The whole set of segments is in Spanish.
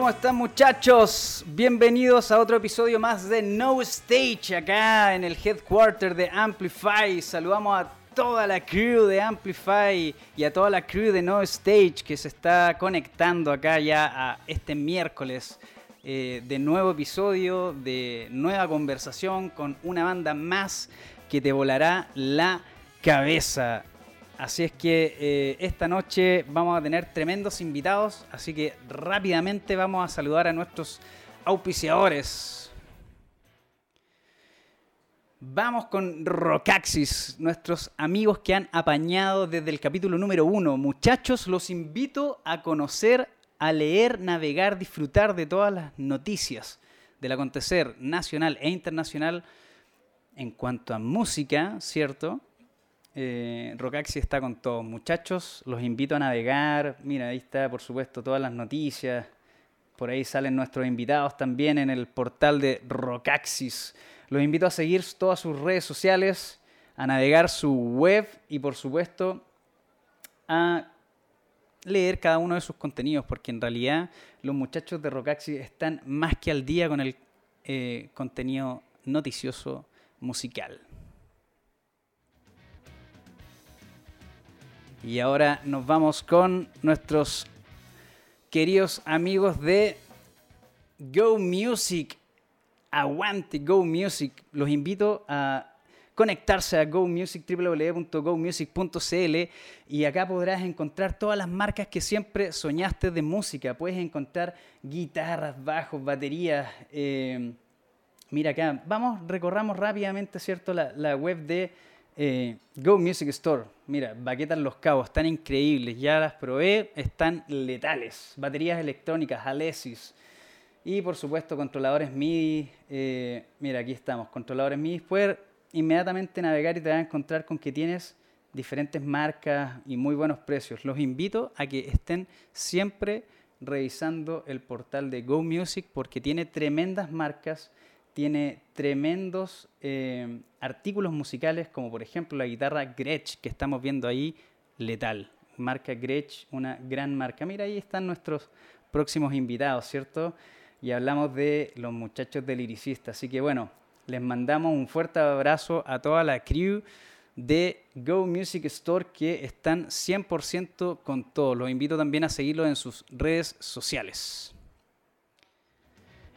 ¿Cómo están muchachos? Bienvenidos a otro episodio más de No Stage acá en el headquarter de Amplify. Saludamos a toda la crew de Amplify y a toda la crew de No Stage que se está conectando acá ya a este miércoles eh, de nuevo episodio, de nueva conversación con una banda más que te volará la cabeza. Así es que eh, esta noche vamos a tener tremendos invitados, así que rápidamente vamos a saludar a nuestros auspiciadores. Vamos con Rocaxis, nuestros amigos que han apañado desde el capítulo número uno. Muchachos, los invito a conocer, a leer, navegar, disfrutar de todas las noticias del acontecer nacional e internacional en cuanto a música, ¿cierto? Eh, Rocaxi está con todos. Muchachos, los invito a navegar. Mira, ahí está, por supuesto, todas las noticias. Por ahí salen nuestros invitados también en el portal de Rocaxis. Los invito a seguir todas sus redes sociales, a navegar su web y, por supuesto, a leer cada uno de sus contenidos, porque en realidad los muchachos de Rocaxis están más que al día con el eh, contenido noticioso musical. Y ahora nos vamos con nuestros queridos amigos de Go Music. Aguante Go Music. Los invito a conectarse a Go Music, www.gomusic.cl y acá podrás encontrar todas las marcas que siempre soñaste de música. Puedes encontrar guitarras, bajos, baterías. Eh, mira acá, vamos, recorramos rápidamente, ¿cierto? La, la web de eh, Go Music Store, mira, baquetas los cabos, están increíbles, ya las probé, están letales. Baterías electrónicas, Alesis. Y por supuesto controladores MIDI, eh, mira, aquí estamos, controladores MIDI. Puedes inmediatamente navegar y te vas a encontrar con que tienes diferentes marcas y muy buenos precios. Los invito a que estén siempre revisando el portal de Go Music porque tiene tremendas marcas tiene tremendos eh, artículos musicales, como por ejemplo la guitarra Gretsch que estamos viendo ahí, letal. Marca Gretsch, una gran marca. Mira, ahí están nuestros próximos invitados, ¿cierto? Y hablamos de los muchachos del Liricista. Así que bueno, les mandamos un fuerte abrazo a toda la crew de Go Music Store que están 100% con todo. Los invito también a seguirlos en sus redes sociales.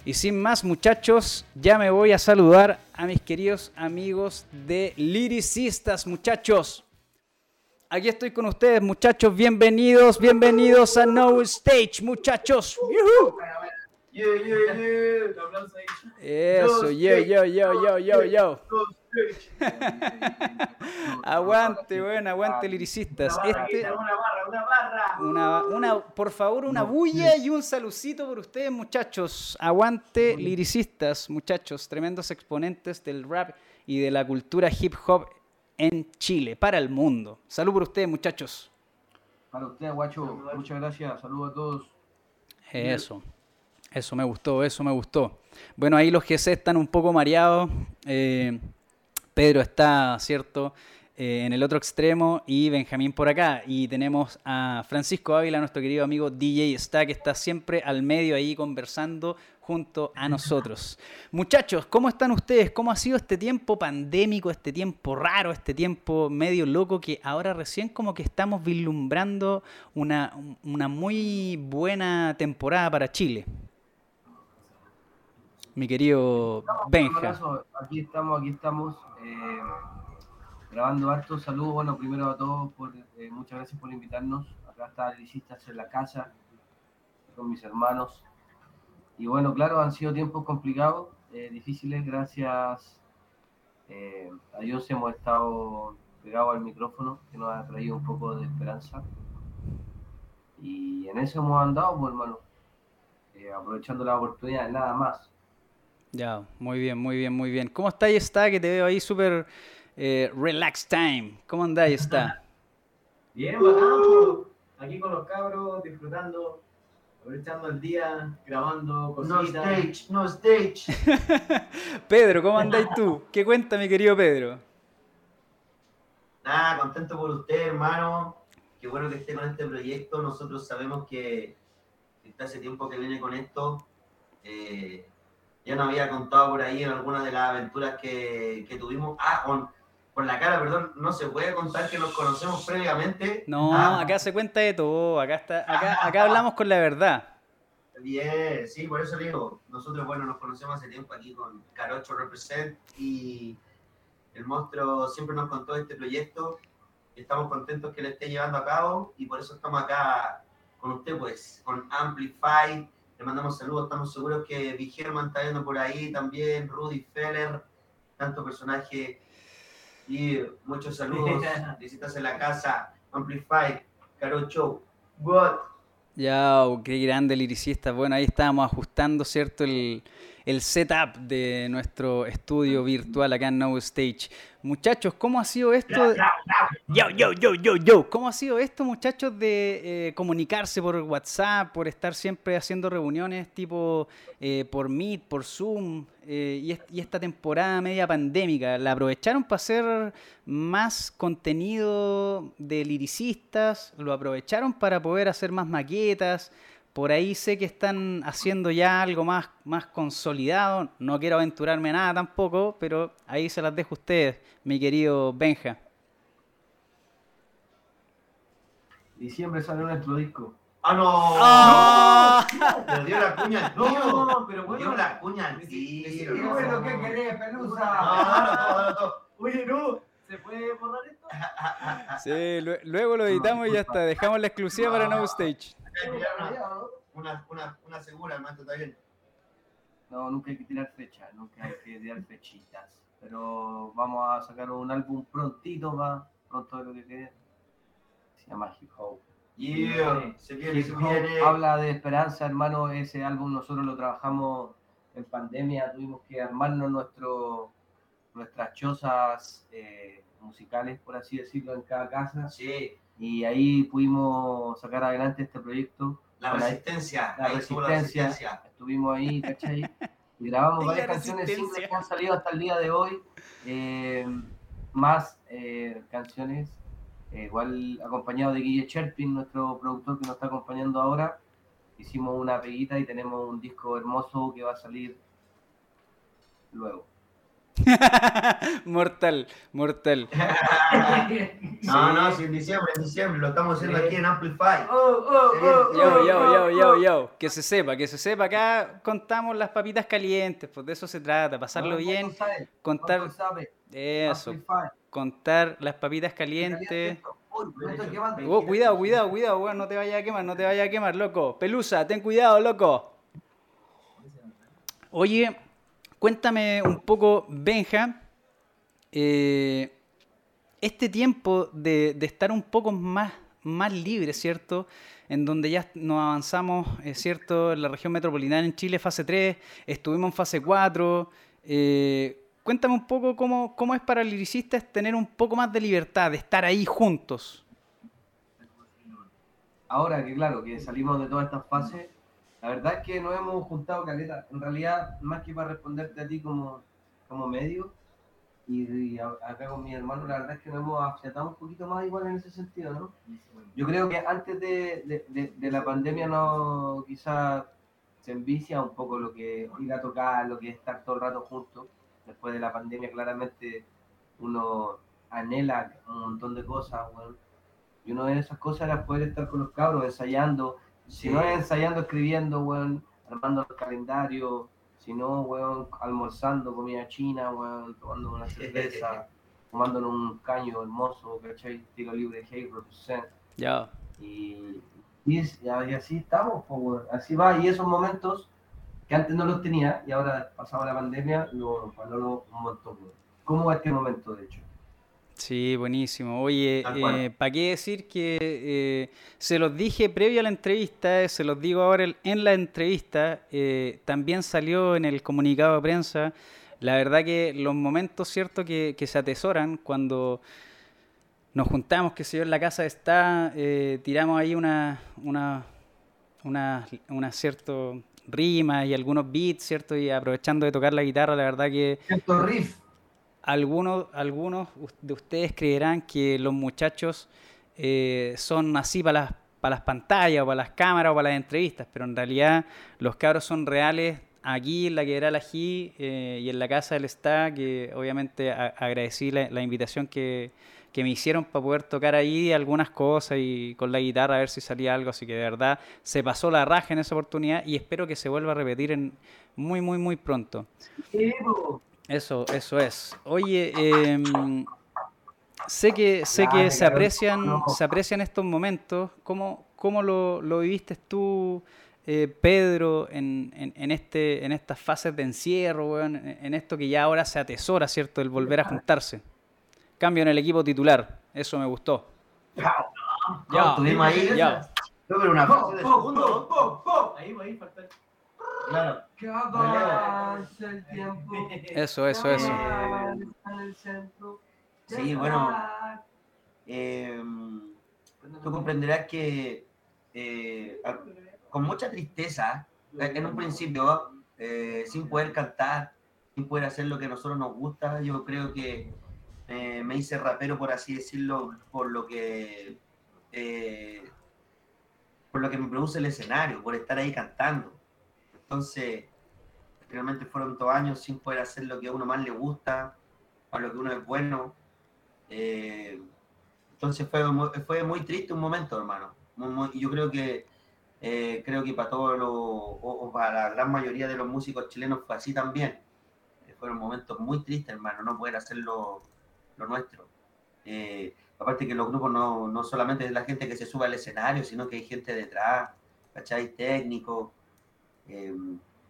Y sin más muchachos, ya me voy a saludar a mis queridos amigos de Liricistas, muchachos. Aquí estoy con ustedes, muchachos. Bienvenidos, bienvenidos a No Stage, muchachos. Eso, yo, yo, yo, yo, yo, yo. aguante, bueno, aguante liricistas. Este, barra, una barra. Una, por favor, una bulla y un salucito por ustedes, muchachos. Aguante liricistas, muchachos, tremendos exponentes del rap y de la cultura hip hop en Chile, para el mundo. Salud por ustedes, muchachos. Para ustedes, guacho, muchas gracias. Saludos a todos. Eso. Eso me gustó, eso me gustó. Bueno, ahí los GC están un poco mareados. Eh, Pedro está, ¿cierto? Eh, en el otro extremo y Benjamín por acá. Y tenemos a Francisco Ávila, nuestro querido amigo DJ Está, que está siempre al medio ahí conversando junto a nosotros. Muchachos, ¿cómo están ustedes? ¿Cómo ha sido este tiempo pandémico, este tiempo raro, este tiempo medio loco que ahora recién como que estamos vislumbrando una, una muy buena temporada para Chile? mi querido Benja. Aquí estamos, aquí estamos. Eh, grabando harto. Saludos, bueno, primero a todos, por, eh, muchas gracias por invitarnos. Acá está Licistas en la casa, con mis hermanos. Y bueno, claro, han sido tiempos complicados, eh, difíciles, gracias a Dios hemos estado pegados al micrófono, que nos ha traído un poco de esperanza. Y en eso hemos andado, pues, hermano, aprovechando la oportunidad, nada más. Ya, muy bien, muy bien, muy bien. ¿Cómo está ahí está? Que te veo ahí súper eh, relax time. ¿Cómo andáis está? Bien, bacán. Aquí con los cabros, disfrutando, aprovechando el día, grabando cositas. No stage, no stage. Pedro, ¿cómo andáis tú? ¿Qué cuenta mi querido Pedro? Nada, contento por usted, hermano. Qué bueno que esté con este proyecto. Nosotros sabemos que está hace tiempo que viene con esto. Eh, ya nos había contado por ahí en algunas de las aventuras que, que tuvimos. Ah, con, con, la cara, perdón, no se puede contar que nos conocemos previamente. No, ah. acá se cuenta de todo, acá, está, acá, acá hablamos con la verdad. Bien, sí, por eso digo, nosotros, bueno, nos conocemos hace tiempo aquí con Carocho Represent y el monstruo siempre nos contó este proyecto. Estamos contentos que lo esté llevando a cabo y por eso estamos acá con usted, pues, con Amplify. Le mandamos saludos, estamos seguros que Vigerman está viendo por ahí también, Rudy Feller, tanto personaje muchos saludos. Visitas en la casa, Amplify, Carocho, what? Ya, qué grande liricista. Bueno, ahí estábamos ajustando, ¿cierto? El, el setup de nuestro estudio virtual acá en No Stage. Muchachos, ¿cómo ha sido esto? Yo, yo, yo, yo, yo. ¿Cómo ha sido esto, muchachos, de eh, comunicarse por WhatsApp, por estar siempre haciendo reuniones tipo eh, por Meet, por Zoom, eh, y, esta temporada media pandémica? ¿La aprovecharon para hacer más contenido de liricistas? ¿Lo aprovecharon para poder hacer más maquetas? Por ahí sé que están haciendo ya algo más, más consolidado. No quiero aventurarme nada tampoco, pero ahí se las dejo a ustedes, mi querido Benja. Diciembre sale nuestro disco. ¡Ah, no! ¡Ah! ¡No! Pero dio la cuña al tío. No, no, pero bueno. Dio la cuña al tío. ¿Qué bueno que querés, pelusa? No, no, no, todo. Oye, no. ¿Se puede borrar esto? Sí, luego lo editamos y ya está. Dejamos la exclusiva para No Stage. Una, una, una segura, hermano, está bien. No, nunca hay que tirar fecha, nunca hay que tirar fechitas. Pero vamos a sacar un álbum prontito, va, pronto de lo que quede. Se llama Hip Hop. Yeah, se viene, se viene. habla de esperanza, hermano. Ese álbum nosotros lo trabajamos en pandemia, tuvimos que armarnos nuestro, nuestras chozas eh, musicales, por así decirlo, en cada casa. Sí, Y ahí pudimos sacar adelante este proyecto. la resistencia. la resistencia. Estuvimos ahí, ¿cachai? Y grabamos varias canciones simples que han salido hasta el día de hoy. eh, más eh, canciones, eh, igual acompañado de Guille Cherpin, nuestro productor que nos está acompañando ahora. Hicimos una peguita y tenemos un disco hermoso que va a salir luego. mortal, mortal. No, no, sí, en diciembre, en diciembre. Lo estamos haciendo aquí en Amplify. Oh, oh, oh, Yo, oh, yo, oh, yo, yo, oh. yo. Que se sepa, que se sepa. Acá contamos las papitas calientes, pues de eso se trata, pasarlo bien, contar eso, Amplify. Contar las papitas calientes. Oh, cuidado, cuidado, cuidado, weón, no te vayas a quemar, no te vayas a quemar, loco. Pelusa, ten cuidado, loco. Oye, cuéntame un poco, Benja, eh, este tiempo de, de estar un poco más, más libre, ¿cierto? En donde ya nos avanzamos, ¿cierto? En la región metropolitana en Chile, fase 3, estuvimos en fase 4. eh, cuéntame un poco cómo, cómo es para el liricista tener un poco más de libertad, de estar ahí juntos. ahora que claro, que salimos de todas estas fases, la verdad es que nos hemos juntado caleta. En realidad, más que para responderte a ti como, como medio, y, y acá con mi hermano, la verdad es que nos hemos afiatado un poquito más igual en ese sentido, ¿no? Yo creo que antes de- de la pandemia no quizás se envicia un poco lo que ir a tocar, lo que es estar todo el rato juntos. Después de la pandemia claramente uno anhela un montón de cosas, weón. Y una de esas cosas era poder estar con los cabros ensayando. Si Sí. no es ensayando, escribiendo, weón, armando los calendarios. Si no, weón, almorzando comida china, weón, tomando una cerveza, tomándonos un caño hermoso, ¿cachai? Estilo libre, hey, represent. Ya. Y, y, es- y así estamos, weón. así va. Y esos momentos que antes no los tenía y ahora pasaba la pandemia, lo valoro un montón. ¿Cómo va este momento, de hecho? Sí, buenísimo. Oye, cual. ¿para qué decir que eh, se los dije previo a la entrevista, eh, se los digo ahora el- en la entrevista, eh, también salió en el comunicado de prensa, la verdad que los momentos, ¿cierto?, que, que se atesoran cuando nos juntamos, que se yo en la casa está, eh, tiramos ahí una, una, una, una cierto rima y algunos beats, ¿cierto? Y aprovechando de tocar la guitarra, la verdad que riff. algunos, algunos de ustedes creerán que los muchachos eh, son así para las las pantallas o para las cámaras o para las entrevistas, pero en realidad los cabros son reales aquí en la que era la G eh, y en la casa del está, que obviamente agradecí la, invitación que, me hicieron para poder tocar ahí algunas cosas y con la guitarra a ver si salía algo, así que de verdad se pasó la raja en esa oportunidad y espero que se vuelva a repetir en muy, muy, muy pronto. Eso, eso es. Oye, em, sé que, sé que se aprecian, se aprecian estos momentos. ¿Cómo, cómo lo, lo viviste tú? Eh, Pedro en, en, este, en estas fases de encierro, en, esto que ya ahora se atesora, ¿cierto? El volver a juntarse. Cambio en el equipo titular, eso me gustó. Ya, ya, tuvimos ahí. Ya. pero una fase de segundo. Ahí, ahí, falta. Claro. el tiempo. Eso, eso, eso. Sí, bueno. Eh, tú comprenderás que eh, con mucha tristeza, en un principio, eh, sin poder cantar, sin poder hacer lo que a nosotros nos gusta, yo creo que eh, me hice rapero, por así decirlo, por lo que eh, por lo que me produce el escenario, por estar ahí cantando. Entonces, realmente fueron dos años sin poder hacer lo que a uno más le gusta, a lo que uno es bueno. entonces fue, fue muy triste un momento, hermano. yo creo que eh, creo que para todos los, o, para la gran mayoría de los músicos chilenos fue así también. Eh, fueron momentos muy tristes, hermano, no poder hacer lo, nuestro. Eh, aparte que los grupos no, no solamente es la gente que se sube al escenario, sino que hay gente detrás, ¿cachai? Técnicos,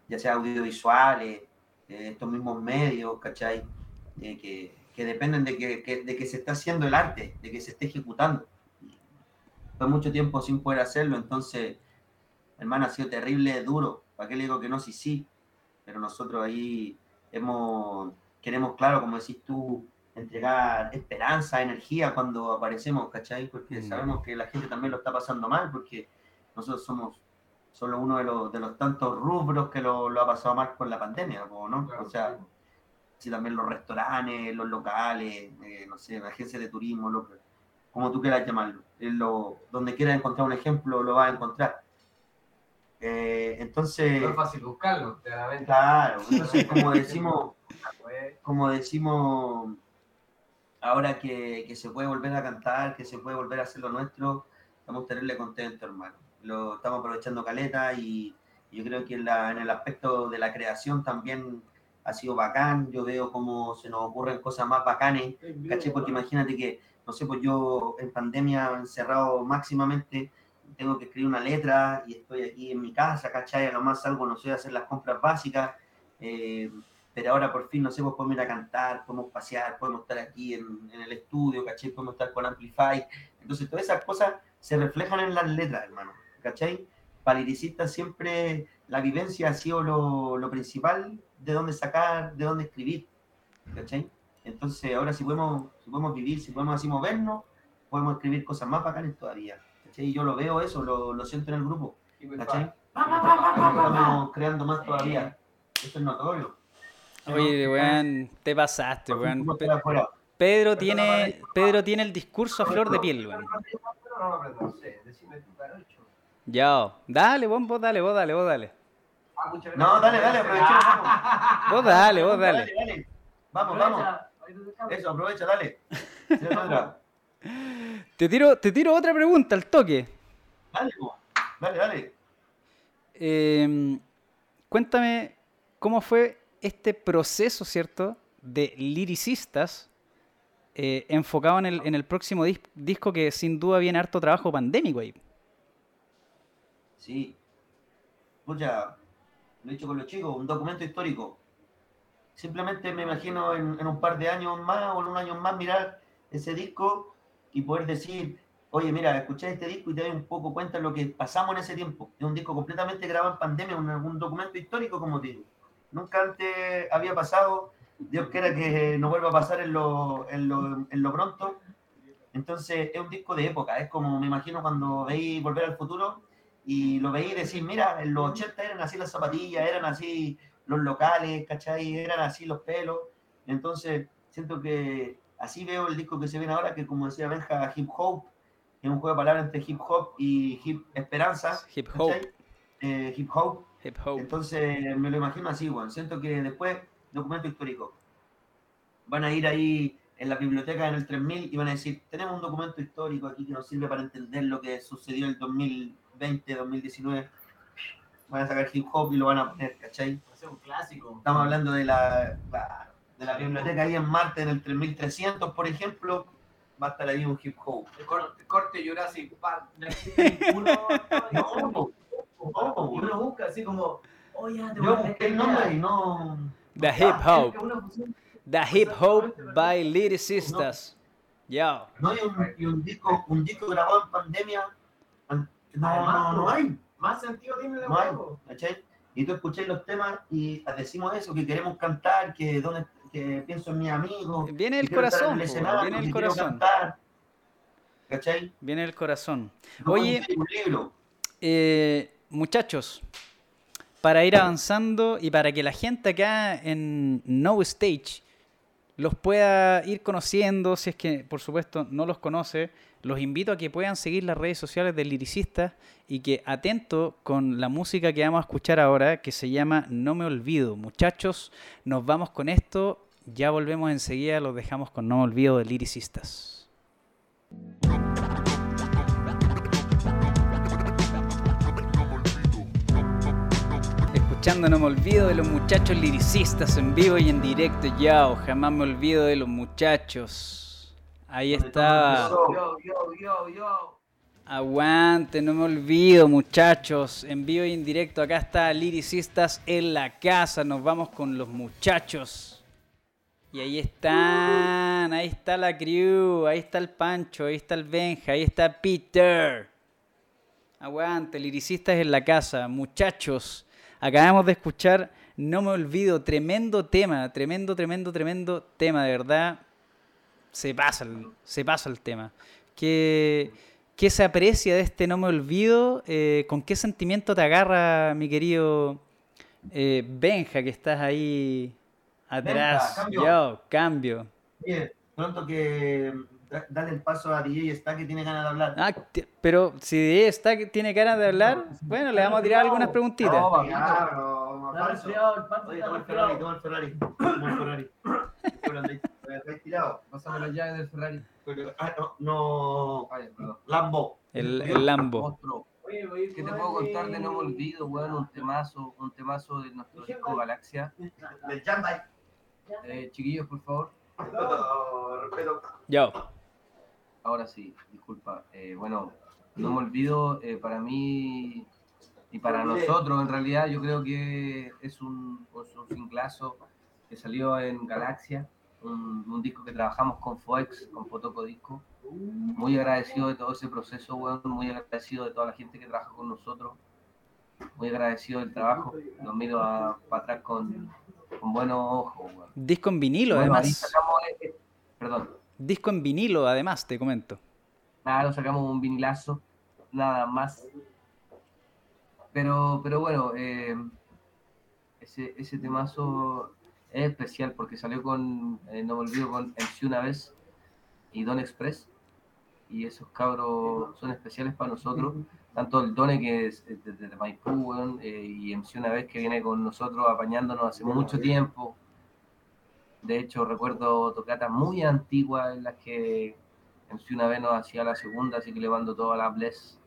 ya sea audiovisuales, estos mismos medios, ¿cachai? que, que, dependen de que, de que se está haciendo el arte, de que se esté ejecutando. Fue mucho tiempo sin poder hacerlo, entonces hermano, ha sido terrible, duro. ¿Para qué le digo que no? Sí, sí. Pero nosotros ahí hemos, queremos, claro, como decís tú, entregar esperanza, energía cuando aparecemos, ¿cachai? Porque mm. sabemos que la gente también lo está pasando mal, porque nosotros somos solo uno de los, de los tantos rubros que lo, ha pasado mal con la pandemia, ¿no? o sea, sí, también los restaurantes, los locales, eh, no sé, agencias de turismo, lo, como tú quieras llamarlo. Lo, donde quieras encontrar un ejemplo, lo vas a encontrar. Eh, entonces. No es fácil buscarlo, claramente. Claro, entonces, como decimos, como decimos ahora que, que, se puede volver a cantar, que se puede volver a hacer lo nuestro, estamos tenerle contento, hermano. Lo estamos aprovechando caleta y yo creo que en, la, en el aspecto de la creación también ha sido bacán. Yo veo cómo se nos ocurren cosas más bacanes, ¿caché? Porque imagínate que, no sé, pues yo en pandemia encerrado máximamente tengo que escribir una letra y estoy aquí en mi casa, ¿cachai? A lo más salgo, no sé, hacer las compras básicas, eh, pero ahora por fin, no sé, pues podemos ir a cantar, podemos pasear, podemos estar aquí en, el estudio, ¿cachai? Podemos estar con Amplify. Entonces, todas esas cosas se reflejan en las letras, hermano, ¿cachai? Para el siempre la vivencia ha sido lo, lo principal de dónde sacar, de dónde escribir, ¿cachai? Entonces, ahora si podemos, si podemos vivir, si podemos así movernos, podemos escribir cosas más bacanas todavía. ¿cachai? Yo lo veo eso, lo, lo siento en el grupo, ¿cachai? Estamos creando más todavía. Eso es notorio. Oye, weón, te pasaste, weón. Pedro tiene, Pedro tiene el discurso a flor de piel, weón. Ya, dale, vos, vos dale, vos dale, vos dale. No, dale, dale, aprovechemos. Vos dale, vos dale. Vamos, vamos. Eso, aprovecha, dale. Te tiro, te tiro otra pregunta al toque. Dale, dale, dale. Em, cuéntame cómo fue este proceso, ¿cierto? De liricistas eh, enfocado en el, en el próximo disco que sin duda viene harto trabajo pandémico ahí. Sí. Mucha, lo he dicho con los chicos, un documento histórico. Simplemente me imagino en, un par de años más o en un año más mirar ese disco y poder decir, oye, mira, escuché este disco y te doy un poco cuenta de lo que pasamos en ese tiempo. Es un disco completamente grabado en pandemia, un, un documento histórico, como digo. Nunca antes había pasado, Dios quiera que no vuelva a pasar en lo, en lo, en lo pronto. Entonces es un disco de época, es como me imagino cuando veí Volver al Futuro y lo veí y decir, mira, en los 80 eran así las zapatillas, eran así los locales, ¿cachai? Eran así los pelos. Entonces siento que así veo el disco que se viene ahora, que como decía Benja, hip hop, es un juego de palabras entre hip hop y hip esperanza. Hip hop. Eh, hip hop. Hip hop. Entonces me lo imagino así, weón. Siento que después, documento histórico. Van a ir ahí en la biblioteca en el 3000 y van a decir, tenemos un documento histórico aquí que nos sirve para entender lo que sucedió en el 2020, 2019. Van a sacar hip hop y lo van a poner, ¿cachai? Va a ser un clásico. Estamos hablando de la, la- de la biblioteca ahí en Marte en el 3300, por ejemplo. Va a estar ahí un hip hop. El corte, corte Jurassic Park. Uno, No, no, y uno busca así como, oh ya, te voy Yo a busqué el nombre y no. The hip hop. The hip hop by lyricistas. Yo. No hay un, y un disco, un disco grabado en pandemia. an- No, no, no hay. Más sentido tiene hay. huevo. ¿cachai? Y tú escucháis los temas y decimos eso, que queremos cantar, que, donde, que pienso en mis amigos. Viene el corazón, po, escenario, viene el corazón. cantar. ¿Cachai? Viene el corazón. No Oye, un libro. eh, muchachos, para ir avanzando y para que la gente acá en No Stage los pueda ir conociendo, si es que por supuesto no los conoce, los invito a que puedan seguir las redes sociales del Liricistas y que atento con la música que vamos a escuchar ahora, que se llama No me olvido. Muchachos, nos vamos con esto, ya volvemos enseguida, los dejamos con No me olvido de Liricistas. Escuchando No me olvido de los muchachos liricistas en vivo y en directo, ya, jamás me olvido de los muchachos. Ahí está. Yo, yo, yo, yo. Aguante, no me olvido, muchachos. En vivo y en directo, acá está Liricistas en la casa. Nos vamos con los muchachos. Y ahí están, ahí está la crew, ahí está el Pancho, ahí está el Benja, ahí está Peter. Aguante, Liricistas en la casa. Muchachos, acabamos de escuchar No me olvido, tremendo tema, tremendo, tremendo, tremendo tema, de verdad. Se pasa el, se pasa el tema. ¿Qué, qué se aprecia de este No me olvido? Eh, ¿Con qué sentimiento te agarra, mi querido eh, Benja, que estás ahí atrás? cambio. Yo, cambio. Oye, pronto que dale el paso a DJ está que tiene ganas de hablar. Ah, pero si DJ está que tiene ganas de hablar, bueno, le vamos a tirar algunas preguntitas. No, papito. Claro, el pancho. Oye, toma el Ferrari, toma el Ferrari. Toma el Ferrari. Pásame las llaves del Ferrari. Ah, no, no. Perdón. Lambo. El, el Lambo. ¿Qué te puedo contar de No Me Olvido, weón? Un temazo, un temazo de nuestro disco Galaxia. Del Jambay. Eh, chiquillos, por favor. No, respeto. Yo. Ahora sí, disculpa. Eh, bueno, No Me Olvido, eh, para mí y para nosotros, en realidad, yo creo que es un, es un singlazo que salió en Galaxia, un, un disco que trabajamos con Foex, con Fotoco Disco. Muy agradecido de todo ese proceso, weón, muy agradecido de toda la gente que trabaja con nosotros, muy agradecido del trabajo. Los miro para atrás con, con buenos ojos, weón. Disco en vinilo, Bueno, ahí además. sacamos, eh, perdón, Disco en vinilo, además, te comento. Nada, sacamos un vinilazo, nada más. Pero, pero bueno, eh, ese, ese temazo es especial porque salió con, eh, no me olvido, con MC una vez y Don Express. Y esos cabros son especiales para nosotros. Tanto el Done que es eh, desde de Maipú, eh, y MC una vez que viene con nosotros apañándonos hace mucho tiempo. De hecho, recuerdo tocatas muy antiguas en las que MC una vez nos hacía la segunda, así que le mando toda la bless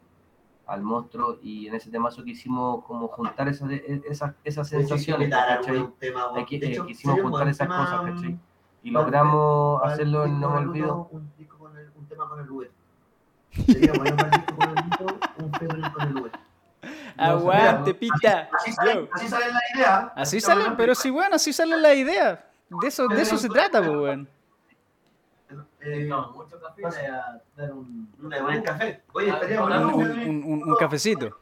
al monstruo. Y en ese temazo quisimos como juntar esas, esas, esas sensaciones, tema, Hay que- de eh, hecho, quisimos juntar esas tema, cosas, ¿cachai? Y logramos para hacerlo en No Me Olvido. Un, disco con el- un tema con el Uber. Sería bueno para el disco con el un tema con el Uber. Aguante, pita. Así sale, Yo. así sale la idea. Así sale, pero sí, bueno, así sale la idea. De eso, de eso se trata, pues, weón. Eh, No, mucho café a dar un. buena café. Oye, Un, bueno. luz. un- un- un cafecito.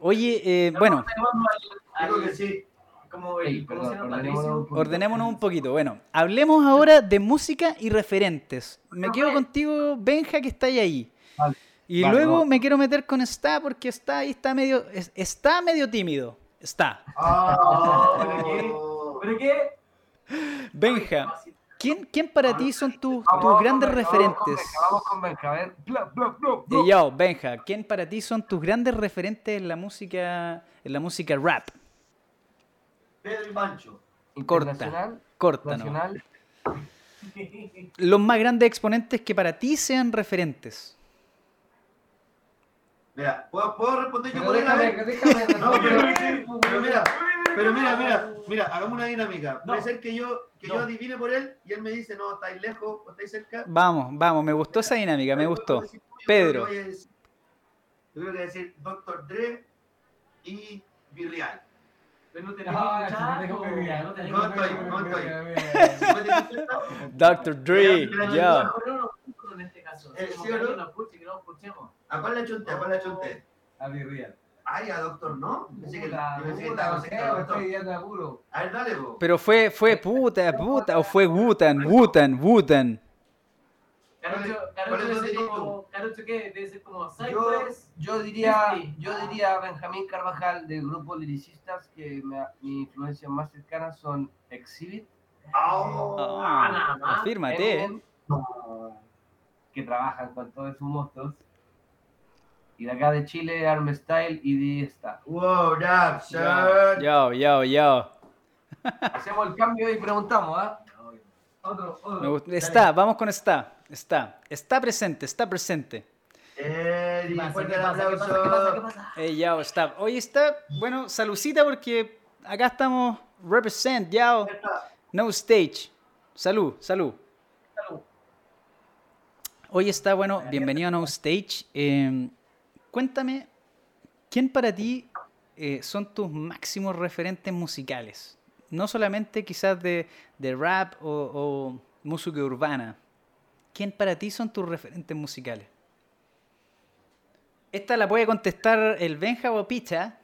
Oye, eh, bueno, ordenémonos un poquito. ordenémonos un poquito. Bueno, hablemos ahora de música y referentes. Me quedo contigo, Benja, que está ahí. Y luego me quiero meter con Está porque está ahí, está medio, es- está medio tímido. Está. Ah, ¿Pero qué? Benja, ¿quién, quién para ti son tus, tus grandes Benja, referentes? Benja, Vamos con Benja, a ver. Bla, bla, bla, bla. Y yo, Benja, ¿quién para ti son tus grandes referentes en la música, en la música rap? Pedro y Pancho. Corta. Corta, ¿no? nacional. Los más grandes exponentes que para ti sean referentes. Mira, ¿puedo, puedo responder yo Pero por él? Déjame. No, pero mira, pero mira, mira, mira, hagamos una dinámica. Puede No. ser que yo, que No. yo adivine por él y él me dice, no, estáis lejos o estáis cerca. Vamos, vamos, me gustó esa dinámica, me Yo gustó. Pedro. Yo creo que voy a decir Dr. Dre y Virreal. Pero no tenemos estoy, no estoy. Dr. Dre, en este caso. Eh. ¿A cuál le chunté? ¿A cuál le chunté? A mi real. Ay, a Doctor no. Pensé que, pensé que estaba a ver, dale. Pero fue, fue puta, puta, o fue Wutan, Wutan, Wutan. Carucho, ¿Cuál Carucho es debe tu ser dirías como. Carucho, ¿qué? Debe ser como Yo, Cypress. yo diría, yo diría Benjamín Carvajal del grupo Lyricistas que me, mi influencia más cercana son Exhibit, Oh. Nada más. afírmate. Eminem, que trabajan con todos sus monstruos. Y de acá de Chile, Arm Style y Diesta. Wow, rap, yo, yo, yo. Hacemos el cambio y preguntamos, ¿ah? Otro, otro. Me gustó. Está, vamos con está, está. Está presente, está presente. Eh, fuerte. Hey, yao, está. Oye, está, bueno, salucita porque acá estamos represent, yao. No stage. Salud, salud. Salud. Hoy está, bueno, bienvenido a No Stage. Eh, cuéntame, ¿quién para ti eh, son tus máximos referentes musicales? No solamente quizás de, de rap o, o música urbana. ¿Quién para ti son tus referentes musicales? Esta la puede contestar el Benja o Picha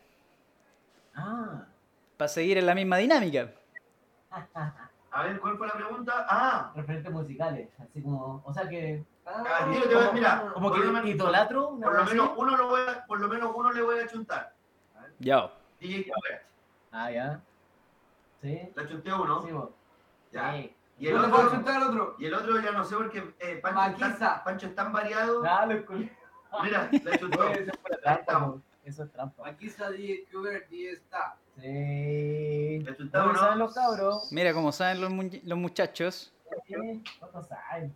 Ah. para seguir en la misma dinámica. A ver, ¿cuál fue la pregunta? Ah, Referentes musicales. Así como. O sea que. Ah, tío, te voy a- mira, Como lo que menos- idolatro. por lo menos uno lo voy a, por lo menos uno le voy a chuntar. Yao. DJ Khaled. Ah, ya. Sí. Le chunté uno. Sí, vos. Ya. Sí. Y el ¿No te puedo otro, chuntar al otro? y el otro ya no sé porque eh, Pancho, Maquisa. está, Pancho es tan variado. Dale, culo. Mira, le chuntó. Oye, Eso fue trampa. Eso es trampa. Aquí está DJ Qbert y está. Sí. Le chuntamos, ¿Cómo saben los cabros? Mira cómo saben los, mu- los muchachos. Sí, ¿Cuántos saben?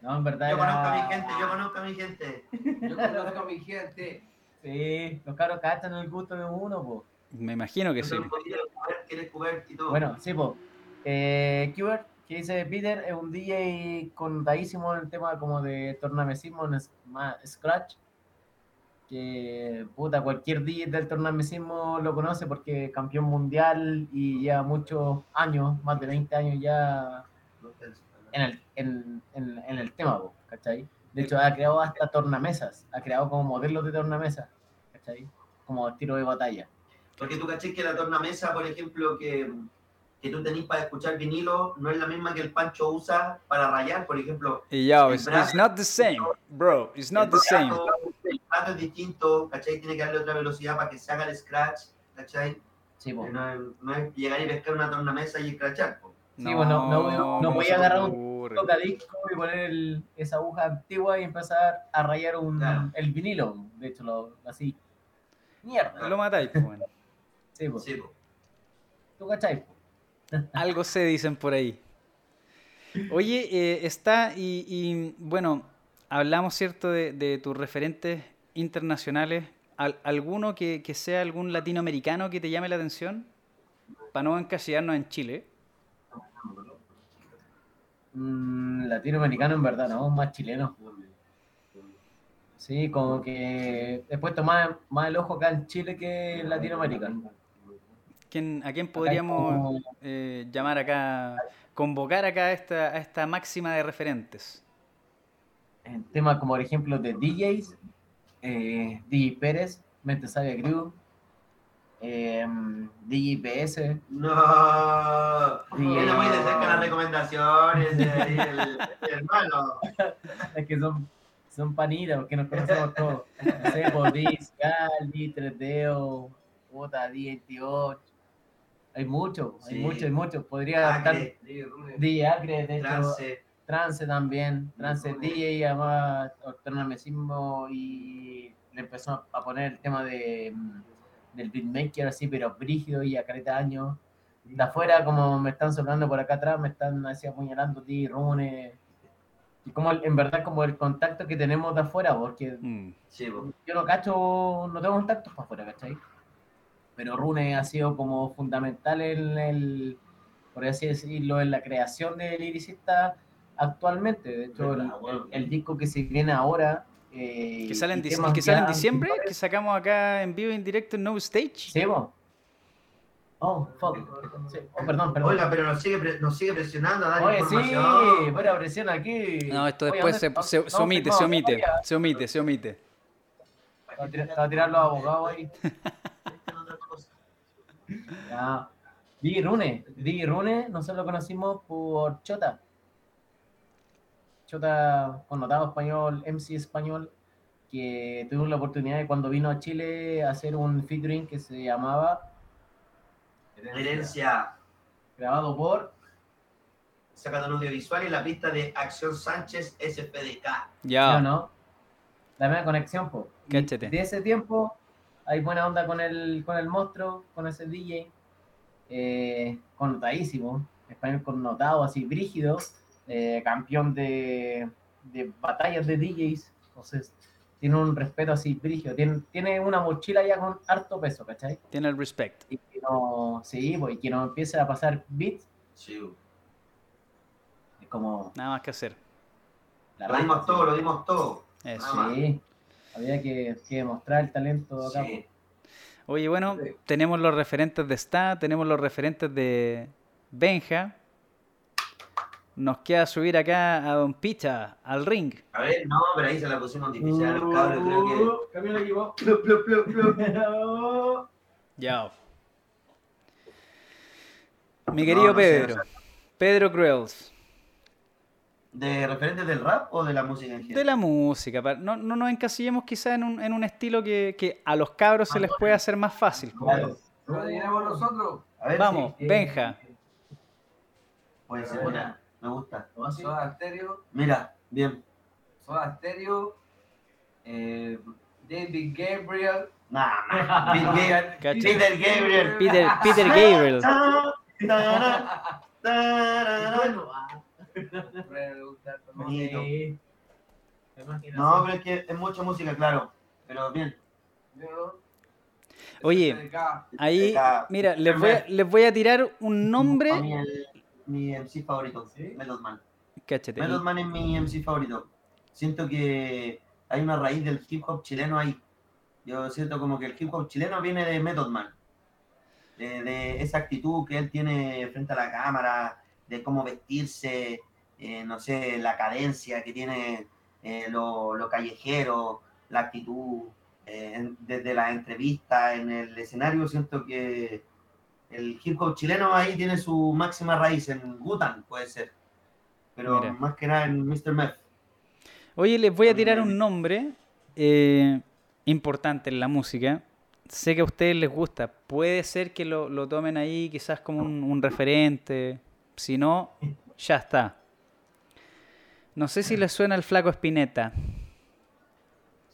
No, en verdad. Yo era- conozco a mi gente, yo conozco a mi gente. Yo conozco a mi gente. Sí, los cabros cachan el gusto de uno, po. Me imagino que sí. ¿Quieres cubrir- ¿Quieres cubrir y todo? Bueno, sí, po. Eh, Qbert, que dice Peter, es un DJ contadísimo en el tema como de tornamesismo en Scratch. Que, puta, cualquier DJ del tornamesismo lo conoce porque es campeón mundial y lleva muchos años, más de 20 años ya en el, en, en- en el tema, ¿cachai? De hecho, ha creado hasta tornamesas, ha creado como modelos de tornamesas, ¿cachai? Como tiro de batalla. Porque tú caché que la tornamesa, por ejemplo, que, que tú tenés para escuchar vinilo, no es la misma que el Pancho usa para rayar, por ejemplo. Y yo, El it's, brazo- it's not the same, bro. It's not the same. plato- Es distinto, ¿cachai? Tiene que darle otra velocidad para que se haga el scratch, ¿cachai? Sí, No, es- no es llegar y pescar una tornamesa y scratchar. po. Sí, bueno, no- no voy a agarrar un tocadisco y poner el- esa aguja antigua y empezar a rayar un, Claro. el vinilo. De hecho, lo, así. Mierda. Lo matáis, pues, bueno. Sí, po. Sí, po. ¿Tú cachai? po? Algo se dicen por ahí. Oye, eh, está, y, y, bueno, hablamos, ¿cierto?, de, de tus referentes internacionales. Al- ¿Alguno que, que sea algún latinoamericano que te llame la atención? Para no encasillarnos en Chile. Mm, latinoamericano en verdad, ¿no? Más chileno. Sí, como que he puesto más, más el ojo acá en Chile que en Latinoamérica. ¿Quién, ¿A quién podríamos como- eh, llamar acá, convocar acá a esta, a esta máxima de referentes? en temas como por ejemplo de DJs, eh, DJ Pérez, Mente Sabia Crew, eh, DJ PS, No, viene muy de cerca las recomendaciones, eh, el, el hermano. es que son, son panitas porque nos conocemos todos. No sé, por DJ Scal, DJ 3D, puta, DJ 28. Hay mucho, hay Sí. mucho, hay mucho. Podría estar. DJ Acre, de hecho, trance. Trance también. Trance. DJ, además, mesismo y le empezó a poner el tema de, mm, del beatmaker así, pero brígido y a careta años. De afuera, como me están soplando por acá atrás, me están así apuñalando DJ Rune. Y como el- en verdad como el contacto que tenemos de afuera, porque Mm. Yo no cacho, no tengo contactos para afuera, ¿cachai? Pero Rune ha sido como fundamental en el, por así decirlo, en la creación del liricista actualmente. De hecho, el, el- el disco que se viene ahora. eh, Que sale en, que sale en diciembre, que sacamos acá en vivo y en directo en No Stage. Sí, po. Oh, fuck. Sí. Oh, perdón, perdón. Oiga, pero nos sigue, pre- nos sigue presionando a dar Oye, sí, buena presión aquí. No, esto Oye, después se, ¿dónde- se- omite, se omite, se omite, se omite. A tirar- va a tirar los abogados ahí. Otra cosa. Ya. Di Rune. Di Rune, nosotros lo conocimos por Chota. Chota, connotado español, MC español, que tuvimos la oportunidad de cuando vino a Chile a hacer un featuring que se llamaba Herencia. Grabado por. Sacando un audiovisual y la pista de Acción Sánchez SPDK. ¿sí Ya. no? La misma conexión, po. Cáchate. De ese tiempo hay buena onda con el, con el monstruo, con ese DJ. Eh, connotadísimo. Español connotado, así brígido. Eh, campeón de, de batallas de DJs. Entonces, tiene un respeto así brígido. Tiene, tiene una mochila ya con harto peso, ¿cachai? Tiene el respect. Y que no, sí, pues, y que no empiece a pasar beats, Sí. es como Nada más que hacer. la Lo dimos sí. todo, lo dimos todo. Eso. Más. Sí, había que, que demostrar el talento acá. Sí. Oye, bueno, Sí. tenemos los referentes de Sta, tenemos los referentes de Benja. Nos queda subir acá a Don Picha, al ring. A ver, no, pero ahí se la pusimos difícil a los cabros, creo que. Uh, Camilo equivocó. Ya. Mi querido no sé, Pedro. o sea- Pedro Cruels. ¿De referentes del rap o de la música en De general? la música. No, no nos encasillemos quizás en un, en un estilo que, que a los cabros se les puede hacer más fácil. Claro. ¿Lo adivinamos nosotros? A ver, Vamos, sí. Benja. Puede ser buena, me gusta. Soda Stereo. Mira, bien. Soda Stereo. eh, David Gabriel. Nah, nah. Peter Gabriel. Peter, Peter Gabriel. No, así. pero es que es mucha música, claro. Pero bien. Oye, ahí, mira, les voy, a, les voy a tirar un nombre. Mi MC favorito, ¿Sí? Method Man. Cáchate. Method Man es mi MC favorito. Siento que hay una raíz del hip hop chileno ahí. Yo siento como que el hip hop chileno viene de Method Man. De, de esa actitud que él tiene frente a la cámara, de cómo vestirse, eh, no sé, la cadencia que tiene, eh, lo, lo callejero, la actitud, eh, en- desde la entrevista en el escenario, siento que el hip hop chileno ahí tiene su máxima raíz en Gutan, puede ser. Pero Mira. más que nada en Mr. Meth. Oye, les voy a tirar un nombre eh, importante en la música. Sé que a ustedes les gusta. Puede ser que lo, lo tomen ahí quizás como un, un referente. Si no, ya está. No sé si les suena el flaco Espineta.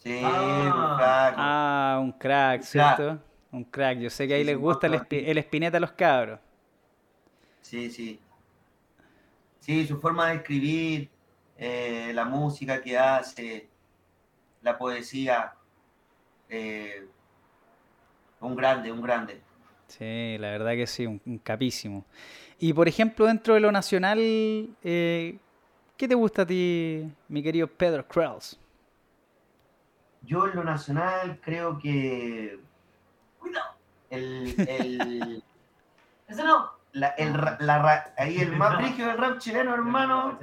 Sí, Ah. flaco. Ah, un crack, ¿cierto? Un crack. Yo sé que ahí Sí, les gusta el, espi- el Espineta a los cabros. Sí, sí. Sí, su forma de escribir, eh, la música que hace, la poesía. eh, un grande, un grande. Sí, la verdad que sí, un, un capísimo. Y por ejemplo, dentro de lo nacional, eh, ¿qué te gusta a ti, mi querido Pedro Krause? Yo en lo nacional creo que. Cuidado. El, el, Ese no. la, el la ahí el más brígido del rap chileno, hermano,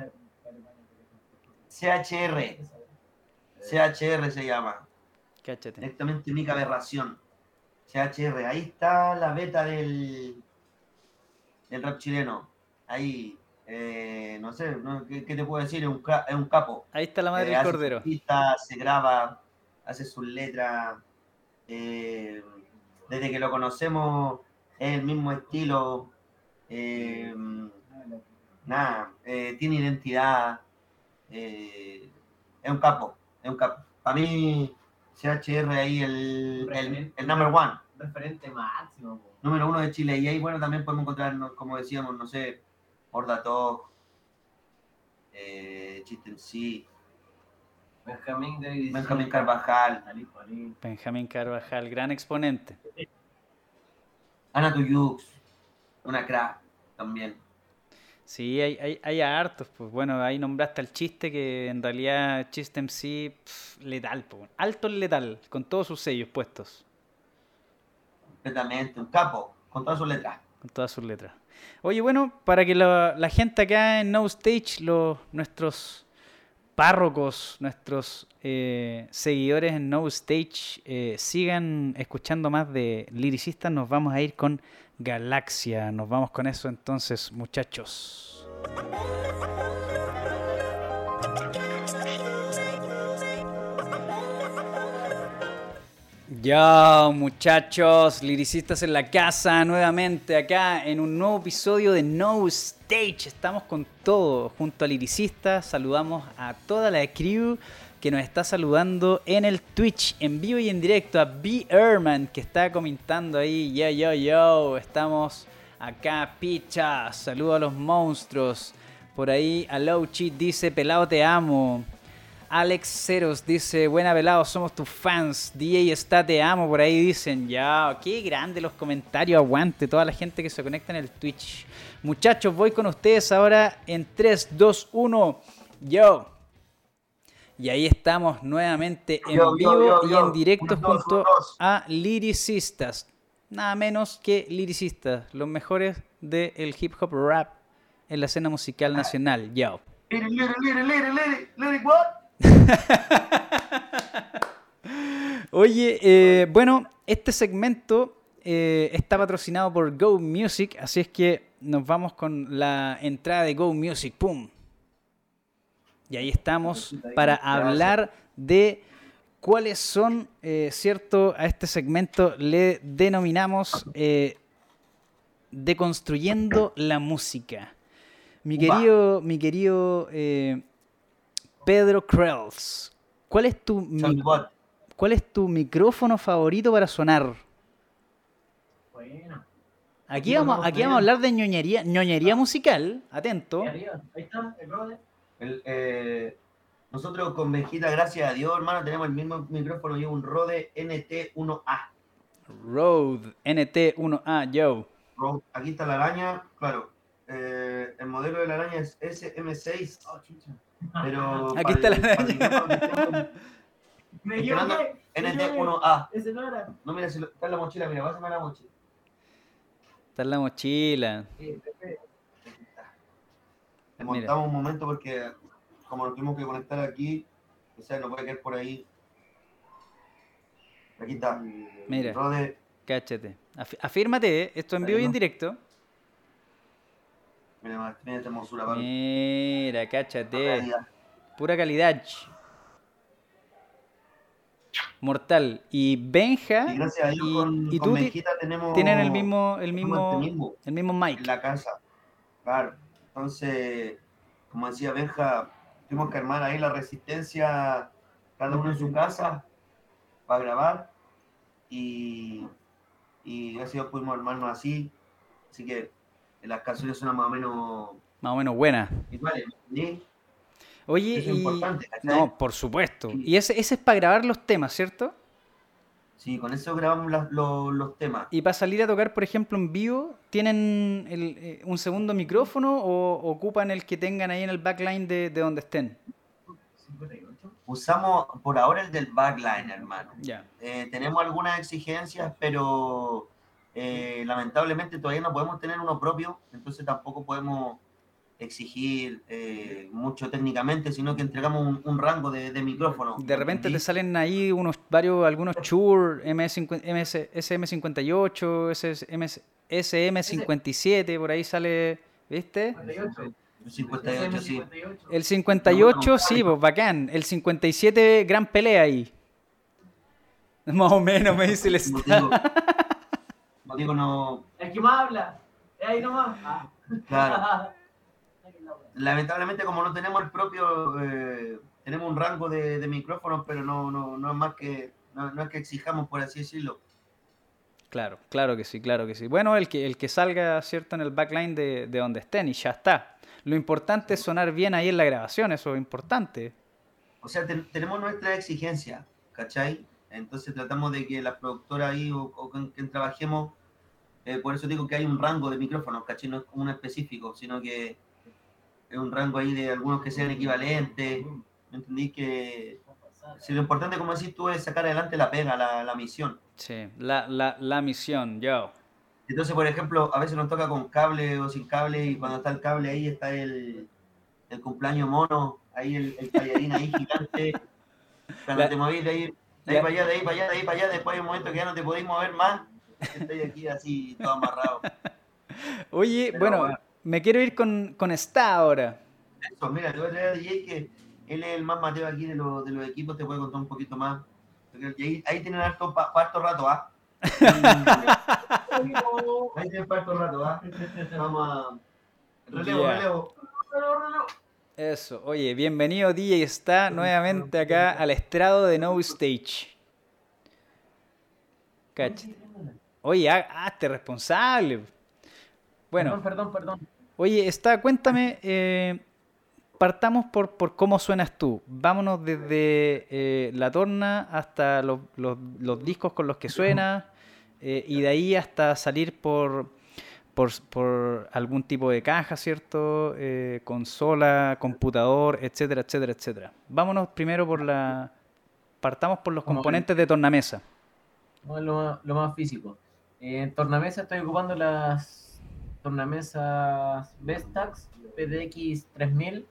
CHR. CHR se llama. Cáchate. Directamente única aberración. CHR. Ahí está la beta del, del rap chileno. Ahí, eh, no sé, no, ¿qué, qué te puedo decir? Es un, es un capo. Ahí está la madre Eh, del cordero. pistas, se graba, hace sus letras. eh, desde que lo conocemos, es el mismo estilo. eh, nada, eh, tiene identidad. eh, es un capo, es un capo. Para mí, CHR ahí el, el, el number one, Referente máximo. po. número uno de Chile. Y ahí, bueno, también podemos encontrar, como decíamos, no sé, Horda Talk, eh, Chiste en sí, Benjamín de Benjamín Carvajal. Benjamín Carvajal, gran exponente. Ana Tuyux, una crack también. Sí, hay, hay, hay hartos. Pues bueno, ahí nombraste al chiste que en realidad chiste MC pf, letal, pues, alto en letal, con todos sus sellos puestos, Completamente, un capo, con todas sus letras. con todas sus letras. Oye, bueno, para que la, la gente acá en No Stage, los, nuestros párrocos, nuestros eh, seguidores en No Stage, eh, sigan escuchando más de liricistas, nos vamos a ir con Galaxia. Nos vamos con eso entonces, muchachos. Ya, muchachos, liricistas en la casa, nuevamente acá en un nuevo episodio de No Stage. Estamos con todo, junto a liricistas. Saludamos a toda la crew que nos está saludando en el Twitch, en vivo y en directo. A B. Ehrman, que está comentando ahí. Yo, yo, yo. Estamos acá, pichas. Saludo a los monstruos. Por ahí, Alochi dice: Pelado, te amo. Alex Ceros dice, buena pelado, somos tus fans. DJ está, te amo, por ahí dicen. Ya, qué grande los comentarios, aguante toda la gente que se conecta en el Twitch. Muchachos, voy con ustedes ahora en 3, 2, 1. Yo. Y ahí estamos nuevamente en Yo, vivo yo, y en directo junto a liricistas. Nada menos que liricistas, los mejores del hip hop rap en la escena musical nacional. Yo. Liri, liri, liri, liri, liri, liri, what? Oye, eh, bueno, este segmento eh, está patrocinado por Go Music, así es que nos vamos con la entrada de Go Music. ¡Pum! Y ahí estamos para hablar de cuáles son, eh, cierto, a este segmento le denominamos Deconstruyendo la música. Mi querido, mi querido eh, Pedro Krells, ¿cuál es tu mi- Chatbot. ¿Cuál es tu micrófono favorito para sonar? Bueno. Aquí vamos, aquí a hablar de ñoñería, ñoñería musical, atento. Ahí está, el brother. El, eh, nosotros con Benjita, gracias a Dios, hermano, tenemos el mismo micrófono y un Rode NT1A. Rode NT1A, yo. Rode. Aquí está la araña, claro. eh, el modelo de la araña es SM6, Oh, chucha. Pero. Aquí está el- la tengo, Me equivoqué. NT1A. Ese no era. No, mira, si lo- está en la mochila, mira, pásame la mochila. Está en la mochila. Sí, Pepe. Aquí está. Le montamos un momento porque, como nos tuvimos que conectar aquí, o sea, no puede caer por ahí. Aquí está. Mira. Rode Cáchate. Af- afírmate, eh, esto en vivo y en directo. Mira, más, mira esta hermosura, Pablo. Mira, cáchate. Pura calidad. Mortal. Y Benja Y gracias a Dios y- con, y con tú tenemos, tienen el mismo, el mismo, este mismo el mismo en mic. la casa. Claro. Entonces, como decía Benja, tuvimos que armar ahí la resistencia, cada uno en su casa, para grabar. Y, y gracias a Dios pudimos armarnos así. Así que las canciones suenan más o menos Más o menos buena. iguales. ¿sí? Oye, es y... No, por supuesto. Y ese, ese es para grabar los temas, ¿cierto? Sí, con eso grabamos las- los, los temas. Y para salir a tocar, por ejemplo, en vivo, ¿tienen el, eh, un segundo micrófono o ocupan el que tengan ahí en el backline de, de donde estén? 58. Usamos por ahora el del backline, hermano. Ya. Eh, tenemos algunas exigencias, pero eh, lamentablemente todavía no podemos tener uno propio, entonces tampoco podemos exigir eh, mucho técnicamente, sino que entregamos un, un rango de, de micrófono. De repente te salen ahí unos varios, algunos Shure, MS50, MS, SM58, SS, SM57, por ahí sale, ¿viste? 58. 58, sí. 58. El 58, sí, pues bacán. El 57, gran pelea ahí. Más o menos, me dice el staff. digo, no. El que más habla. Es ahí nomás. Ah. Claro. Lamentablemente, como no tenemos el propio. eh, tenemos un rango de, de micrófonos, pero no, no, no es más que. No, no es que exijamos, por así decirlo. Claro, claro que sí, claro que sí. Bueno, el que, el que salga, ¿cierto?, en el backline de, de donde estén y ya está. Lo importante es sonar bien ahí en la grabación, eso es importante. O sea, ten- tenemos nuestra exigencia, ¿cachai? Entonces tratamos de que la productora ahí o, o con quien trabajemos, eh, por eso digo que hay un rango de micrófonos, ¿cachai? No es como uno específico, sino que es un rango ahí de algunos que sean equivalentes. ¿Me entendís? Que si lo importante, como decís tú, es sacar adelante la pega, la, la misión. Sí, la, la, la misión, yo. Entonces, por ejemplo, a veces nos toca con cable o sin cable y cuando está el cable ahí está el, el cumpleaños mono, ahí el, el tallarín ahí gigante. Cuando La- te movís de ahí, de ahí para allá, de ahí para allá, de ahí para allá, después hay un momento que ya no te podéis mover más, estoy aquí así todo amarrado. Oye, Pero bueno, bueno. me quiero ir con, con esta ahora. Eso, mira, te voy a traer a DJ que él es el más mateo aquí de, los de los equipos, te puede contar un poquito más. Ahí, ahí tienen harto, pa- harto rato, ¿ah? Ahí tienen para harto rato, ¿ah? Vamos a... Relevo, Ya. relevo. Eso, oye, bienvenido DJ está nuevamente acá al estrado de No Stage. Cáchate. Oye, hazte responsable. Bueno, Perdón, perdón, perdón. oye, está, cuéntame, eh, partamos por, por cómo suenas tú. Vámonos desde eh, la torna hasta los, los- los discos con los que suena eh, y de ahí hasta salir por, por, por algún tipo de caja, ¿cierto? Eh, consola, computador, etcétera, etcétera, etcétera. Vámonos primero por la... Partamos por los componentes de tornamesa. Lo, más, lo más físico. En tornamesa estoy ocupando las tornamesas Vestax PDX 3000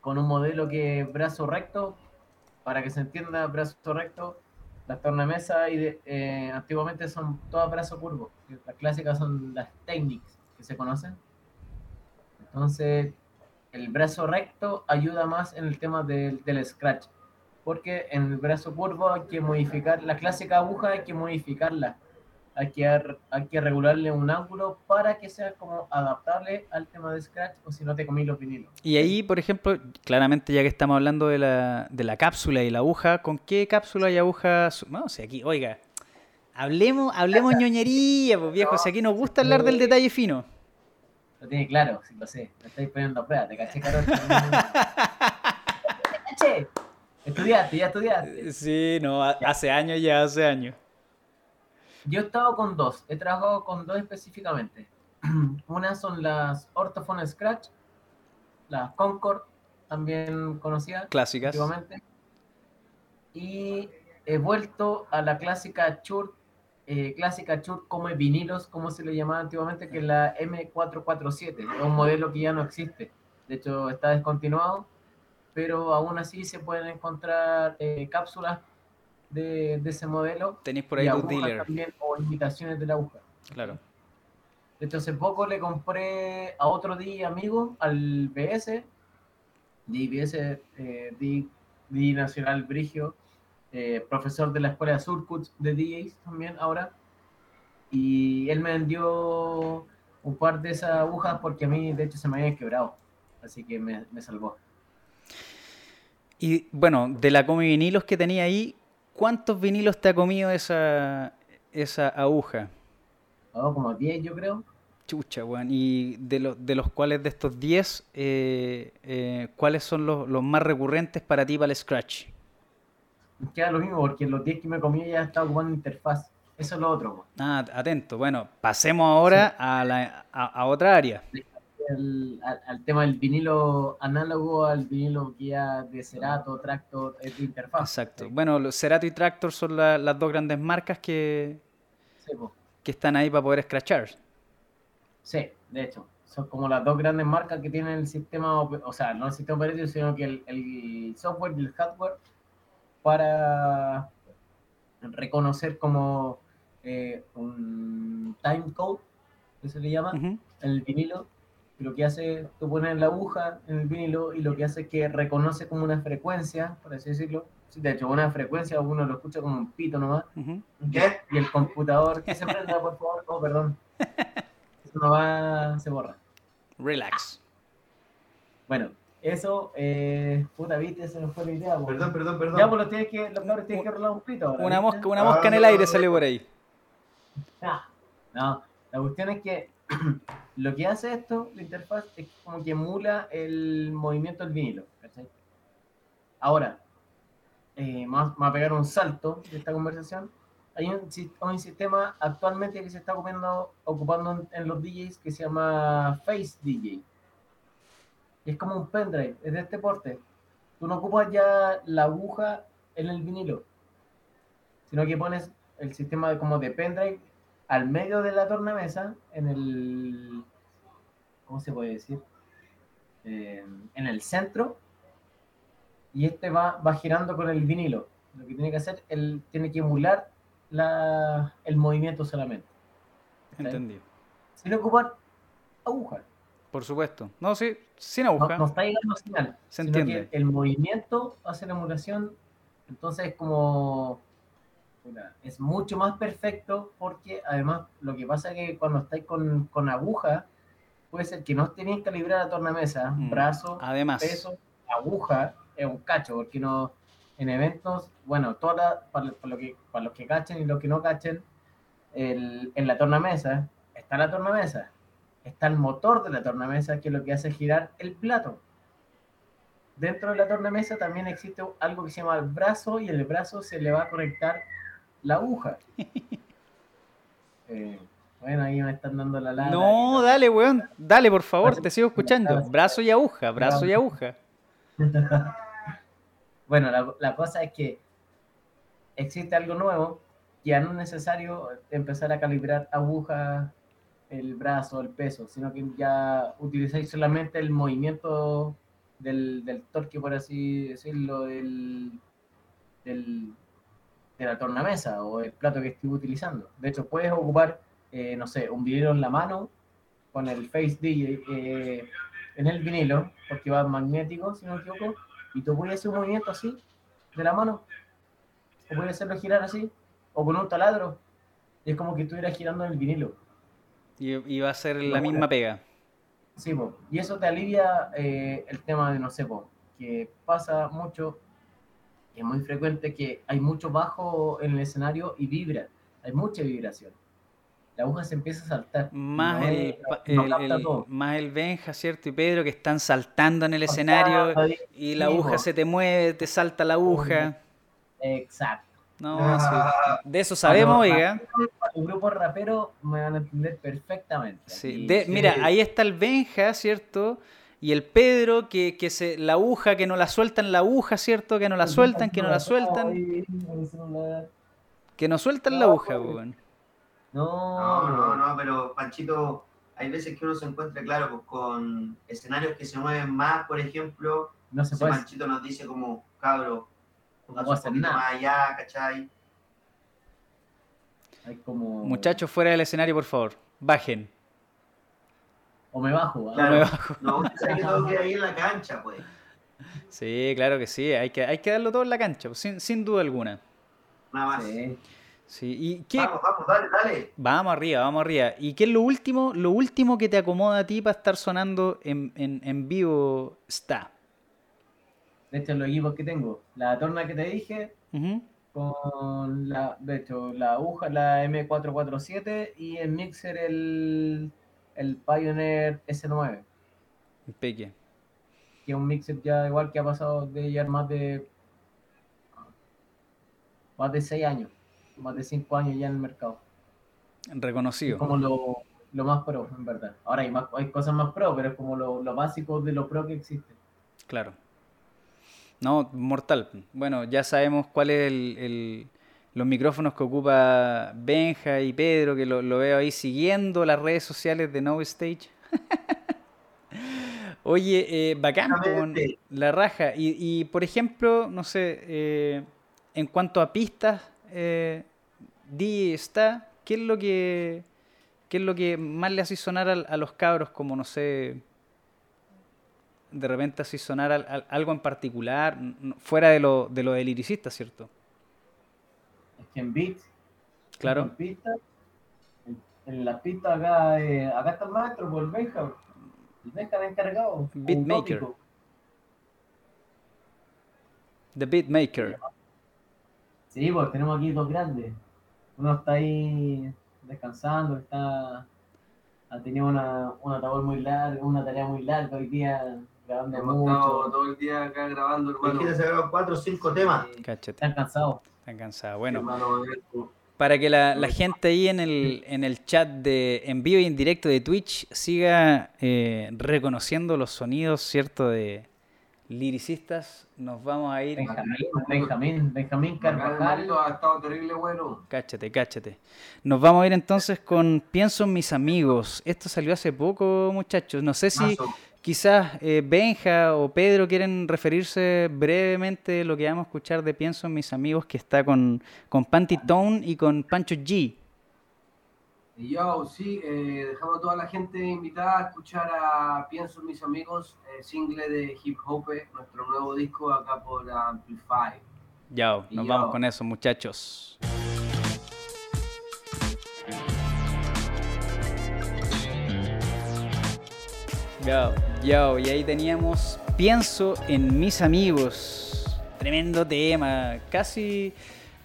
con un modelo que es brazo recto. Para que se entienda, brazo recto. Las tornamesas eh, antiguamente son todas brazo curvo. Las clásicas son las Technics que se conocen. Entonces, el brazo recto ayuda más en el tema del, del scratch porque en el brazo curvo hay que modificar, la clásica aguja hay que modificarla, hay que, ar- hay que regularle un ángulo para que sea como adaptable al tema de scratch o si no te comí los vinilos. Y ahí, por ejemplo, claramente ya que estamos hablando de la, de la cápsula y la aguja, ¿con qué cápsula y aguja? No, si aquí, oiga, hablemos, hablemos ñoñería, pues viejo, si aquí nos gusta hablar del detalle fino. Lo tiene claro, sí lo sé, lo estáis poniendo a prueba, te caché estudiaste, ya estudiaste. Sí, no, ha- hace años ya, hace años. Yo he estado con dos, he trabajado con dos específicamente. Una son las Orthophone Scratch, las Concord, también conocidas. Clásicas. antiguamente. Y he vuelto a la clásica Chur, eh, clásica Chur como de vinilos, como se le llamaba antiguamente, que es la M447. Es un modelo que ya no existe. De hecho, está descontinuado, pero aún así se pueden encontrar eh, cápsulas de, de ese modelo. Tenéis por ahí tus dealers. también, o imitaciones de la aguja. Claro. De hecho, hace poco le compré a otro DJ amigo, al BS, DBS, eh, D, D Nacional Brigio, eh, profesor de la escuela Surcut de DJs también ahora. Y él me vendió un par de esas agujas porque a mí, de hecho, se me habían quebrado. Así que me, me salvó. Y bueno, de la comi vinilos que tenía ahí, ¿cuántos vinilos te ha comido esa, esa aguja? Oh, como 10, yo creo. Chucha, weón. Y de, los de los cuales de estos 10, eh, eh, ¿cuáles son los, los más recurrentes para ti para el Scratch? Queda lo mismo porque los 10 que me comí ya estaba ocupando interfaz. Eso es lo otro. po. Ah, atento. Bueno, pasemos ahora a, la, a, a otra área. El- al, al tema del vinilo análogo al vinilo guía de Cerato, Tractor, es de interfaz. Exacto. Bueno, los Cerato y Tractor son la- las dos grandes marcas que, Sí, que están ahí para poder scratchar. Sí, de hecho. Son como las dos grandes marcas que tienen el sistema, o sea, no el sistema operativo, sino que el, el software y el hardware para reconocer como eh, un time code, que se le llama, Ujú. el vinilo, lo que hace, tú pones la aguja en el vinilo y lo que hace es que reconoce como una frecuencia, por así decirlo. De hecho, una frecuencia uno lo escucha como un pito nomás. ¿Qué? Y el computador, que se prenda, por favor, oh, perdón. Eso no va, se borra. Relax. Bueno, eso, eh, puta, viste, se nos fue la idea. Perdón, perdón, perdón. Ya, pues los tienes que, los cabros tienen que rolar un pito ahora. Una ¿viste? mosca, una mosca en el aire salió por ahí. Ah, No, la cuestión es que lo que hace esto, la interfaz, es como que emula el movimiento del vinilo. Ahora, eh, vamos a pegar un salto de esta conversación. Hay un, un sistema actualmente que se está ocupando, ocupando en, los DJs que se llama Face DJ. Y es como un pendrive, es de este porte. Tú no ocupas ya la aguja en el vinilo, sino que pones el sistema como de pendrive al medio de la tornamesa, en el. ¿Cómo se puede decir? Eh, en el centro, y este va, va girando con el vinilo. Lo que tiene que hacer, él tiene que emular la, el movimiento solamente. Entendido. Sin ocupar aguja. Por supuesto. No, sí, sin aguja. no está llegando señal. Se entiende. que el movimiento hace la emulación, entonces es como es mucho más perfecto porque además lo que pasa es que cuando estáis con, con aguja, puede ser que no esté bien calibrada la tornamesa, Mm. brazo, Además, peso, aguja, es un cacho, porque no en eventos, bueno, toda, para, para lo que, para los que cachen y los que no cachen, el- en la tornamesa está la tornamesa, está el motor de la tornamesa que es lo que hace girar el plato. Dentro de la tornamesa también existe algo que se llama el brazo y el brazo se le va a conectar la aguja. Eh, bueno, ahí me están dando la lata. no, dale, weón. Dale, por favor, te sigo escuchando. Brazo y aguja, brazo y aguja. Bueno, la, la cosa es que existe algo nuevo, ya no es necesario empezar a calibrar agujas, el brazo, el peso, sino que ya utilizáis solamente el movimiento del, del torque, por así decirlo, del, del- de la tornamesa o el plato que estés utilizando. De hecho, puedes ocupar, eh, no sé, un vinilo en la mano con el Face DJ eh, en el vinilo, porque va magnético, si no me equivoco, y tú puedes hacer un movimiento así, de la mano, o puedes hacerlo girar así, o con un taladro, y es como que estuvieras girando en el vinilo. Y, y va a ser la misma pega. Sí, po. y eso te alivia eh, el tema de, no sé, po, que pasa mucho, es muy frecuente que hay mucho bajo en el escenario y vibra, hay mucha vibración. La aguja se empieza a saltar. Más No el, es- no el- el- más el Benja, ¿cierto? Y Pedro que están saltando en el escenario y la aguja se te mueve, te salta la aguja. Exacto. No, Ah, sí. De eso sabemos, oiga. Los grupos raperos me van a entender perfectamente. Sí, de- mira, ahí está el Benja, ¿cierto? Y el Pedro, que, que se, la aguja, que no la sueltan la aguja, ¿cierto? Que no la sueltan, que no la sueltan, que no sueltan la aguja, weón. No, No, no, pero Panchito, hay veces que uno se encuentra, claro, pues, con escenarios que se mueven más, por ejemplo. no se puede. Panchito nos dice como, cabro, No un poquito nada. más allá, ¿cachai? Hay como. Muchachos, fuera del escenario, por favor. Bajen. O me bajo. ¿ah? Claro. me bajo. No, que todo queda ahí en la cancha, pues. Sí, claro que sí. Hay que, hay que darlo todo en la cancha, pues, sin, sin duda alguna. Nada más. Sí. Sí. ¿Y qué? Vamos, vamos, dale, dale. Vamos arriba, vamos arriba. ¿Y qué es lo último, lo último que te acomoda a ti para estar sonando en, en, en vivo está? De hecho, los equipos que tengo. La torna que te dije, con la. De hecho, la aguja, la M447 y el mixer, el. El Pioneer S9. Peque. que es un mixer ya igual que ha pasado de llevar más de más de 6 años, más de 5 años ya en el mercado. Es Reconocido. como lo, lo más pro, en verdad. Ahora hay, más, hay cosas más pro, pero es como lo, lo básico de lo pro que existe. Claro. No, mortal. Bueno, ya sabemos cuál es el, el- los micrófonos que ocupa Benja y Pedro, que lo, lo veo ahí siguiendo las redes sociales de No Stage. Oye, eh, bacán, Exactamente. la raja. Y, y, por ejemplo, no sé, eh, en cuanto a pistas, eh, DJ está, ¿qué es lo que ¿Qué es lo que más le hace sonar al- a, los cabros? Como, no sé, de repente así sonar al- al- algo en particular, fuera de lo, de lo del liricista, ¿cierto? Es que en beat, Claro. en pistas, en, en las pistas acá, eh, acá está el maestro, por el Benja. El Benja me ha encargado. un Beatmaker. The Beatmaker. Sí, pues tenemos aquí dos grandes. Uno está ahí descansando, está ha tenido una, una labor muy larga, una tarea muy larga hoy día, grabando Hemos estado mucho. todo el día acá grabando, hermano. Dijiste sacar cuatro o cinco temas. Sí, Están cansados. Están cansados. Bueno, para que la, la gente ahí en el, en el chat de en vivo y en directo de Twitch siga eh, reconociendo los sonidos, ¿cierto? De liricistas, nos vamos a ir. Benjamín, Benjamín, Benjamín Carvajal. ha estado terrible bueno. Cáchate, cáchate. Nos vamos a ir entonces con Pienso en mis amigos. Esto salió hace poco, muchachos. No sé si. Quizás eh, Benja o Pedro quieren referirse brevemente a lo que vamos a escuchar de Pienso en mis amigos, que está con, con Panty Tone y con Pancho G. Yo, sí, eh, dejamos a toda la gente invitada a escuchar a Pienso en mis amigos, eh, single de Hip Hop, nuestro nuevo disco acá por Amplify. Ya, nos vamos yo. con eso, muchachos. Yo, yo, y ahí teníamos Pienso en mis amigos. Tremendo tema. Casi